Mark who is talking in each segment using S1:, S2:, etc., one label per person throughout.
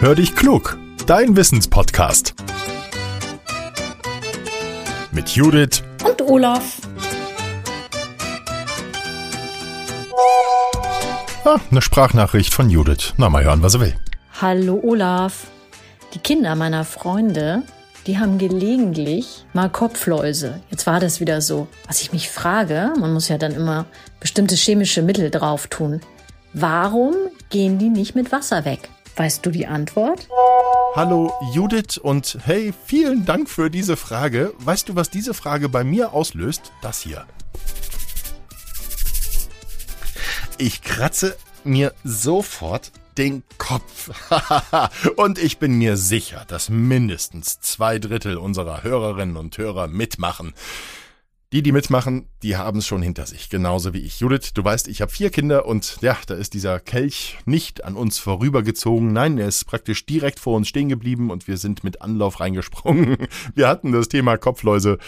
S1: Hör dich klug, dein Wissenspodcast. Mit Judith
S2: und Olaf.
S1: Ah, eine Sprachnachricht von Judith. Na, mal hören, was er will.
S2: Hallo Olaf. Die Kinder meiner Freunde, die haben gelegentlich mal Kopfläuse. Jetzt war das wieder so. Was ich mich frage, man muss ja dann immer bestimmte chemische Mittel drauf tun. Warum gehen die nicht mit Wasser weg? Weißt du die Antwort?
S1: Hallo Judith und hey, vielen Dank für diese Frage. Weißt du, was diese Frage bei mir auslöst? Das hier. Ich kratze mir sofort den Kopf. und ich bin mir sicher, dass mindestens zwei Drittel unserer Hörerinnen und Hörer mitmachen. Die, die mitmachen, die haben es schon hinter sich, genauso wie ich. Judith, du weißt, ich habe vier Kinder und ja, da ist dieser Kelch nicht an uns vorübergezogen. Nein, er ist praktisch direkt vor uns stehen geblieben und wir sind mit Anlauf reingesprungen. Wir hatten das Thema Kopfläuse.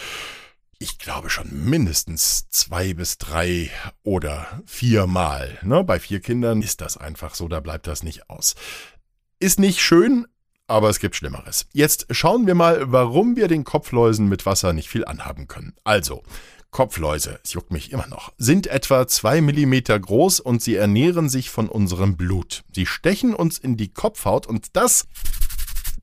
S1: Ich glaube schon mindestens zwei bis drei oder viermal. Ne? Bei vier Kindern ist das einfach so, da bleibt das nicht aus. Ist nicht schön, aber es gibt Schlimmeres. Jetzt schauen wir mal, warum wir den Kopfläusen mit Wasser nicht viel anhaben können. Also, Kopfläuse, es juckt mich immer noch, sind etwa zwei Millimeter groß und sie ernähren sich von unserem Blut. Sie stechen uns in die Kopfhaut und das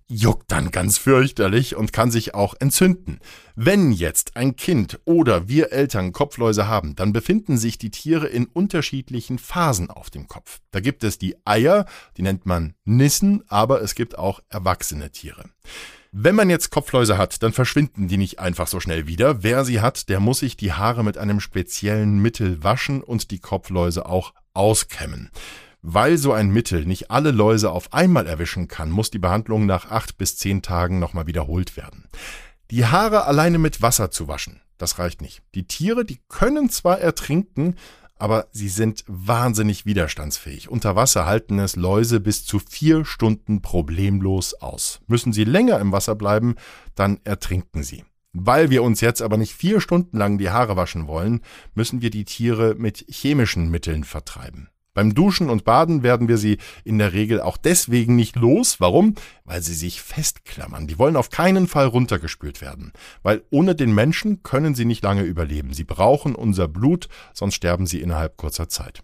S1: juckt dann ganz fürchterlich und kann sich auch entzünden. Wenn jetzt ein Kind oder wir Eltern Kopfläuse haben, dann befinden sich die Tiere in unterschiedlichen Phasen auf dem Kopf. Da gibt es die Eier, die nennt man Nissen, aber es gibt auch erwachsene Tiere. Wenn man jetzt Kopfläuse hat, dann verschwinden die nicht einfach so schnell wieder. Wer sie hat, der muss sich die Haare mit einem speziellen Mittel waschen und die Kopfläuse auch auskämmen. Weil so ein Mittel nicht alle Läuse auf einmal erwischen kann, muss die Behandlung nach acht bis zehn Tagen nochmal wiederholt werden. Die Haare alleine mit Wasser zu waschen, das reicht nicht. Die Tiere, die können zwar ertrinken, aber sie sind wahnsinnig widerstandsfähig. Unter Wasser halten es Läuse bis zu vier Stunden problemlos aus. Müssen sie länger im Wasser bleiben, dann ertrinken sie. Weil wir uns jetzt aber nicht vier Stunden lang die Haare waschen wollen, müssen wir die Tiere mit chemischen Mitteln vertreiben. Beim Duschen und Baden werden wir sie in der Regel auch deswegen nicht los. Warum? Weil sie sich festklammern. Die wollen auf keinen Fall runtergespült werden. Weil ohne den Menschen können sie nicht lange überleben. Sie brauchen unser Blut, sonst sterben sie innerhalb kurzer Zeit.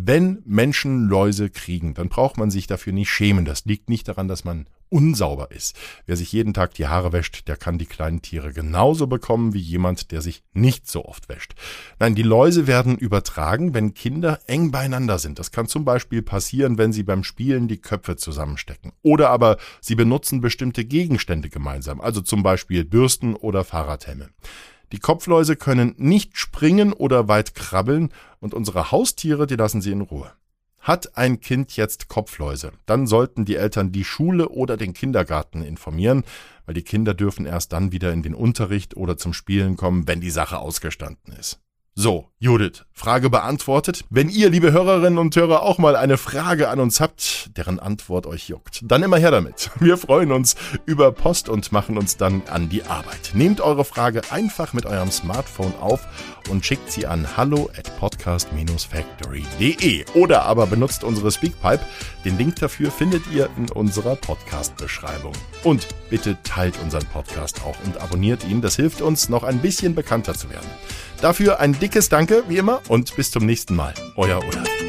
S1: Wenn Menschen Läuse kriegen, dann braucht man sich dafür nicht schämen. Das liegt nicht daran, dass man unsauber ist. Wer sich jeden Tag die Haare wäscht, der kann die kleinen Tiere genauso bekommen wie jemand, der sich nicht so oft wäscht. Nein, die Läuse werden übertragen, wenn Kinder eng beieinander sind. Das kann zum Beispiel passieren, wenn sie beim Spielen die Köpfe zusammenstecken. Oder aber sie benutzen bestimmte Gegenstände gemeinsam, also zum Beispiel Bürsten oder Fahrradhelme. Die Kopfläuse können nicht springen oder weit krabbeln und unsere Haustiere, die lassen sie in Ruhe. Hat ein Kind jetzt Kopfläuse, dann sollten die Eltern die Schule oder den Kindergarten informieren, weil die Kinder dürfen erst dann wieder in den Unterricht oder zum Spielen kommen, wenn die Sache ausgestanden ist. So, Judith, Frage beantwortet. Wenn ihr, liebe Hörerinnen und Hörer, auch mal eine Frage an uns habt, deren Antwort euch juckt, dann immer her damit. Wir freuen uns über Post und machen uns dann an die Arbeit. Nehmt eure Frage einfach mit eurem Smartphone auf und schickt sie an hallo at podcast-factory.de oder aber benutzt unsere Speakpipe. Den Link dafür findet ihr in unserer Podcast-Beschreibung. Und bitte teilt unseren Podcast auch und abonniert ihn. Das hilft uns, noch ein bisschen bekannter zu werden. Dafür ein dickes Danke, wie immer, und bis zum nächsten Mal. Euer Olaf.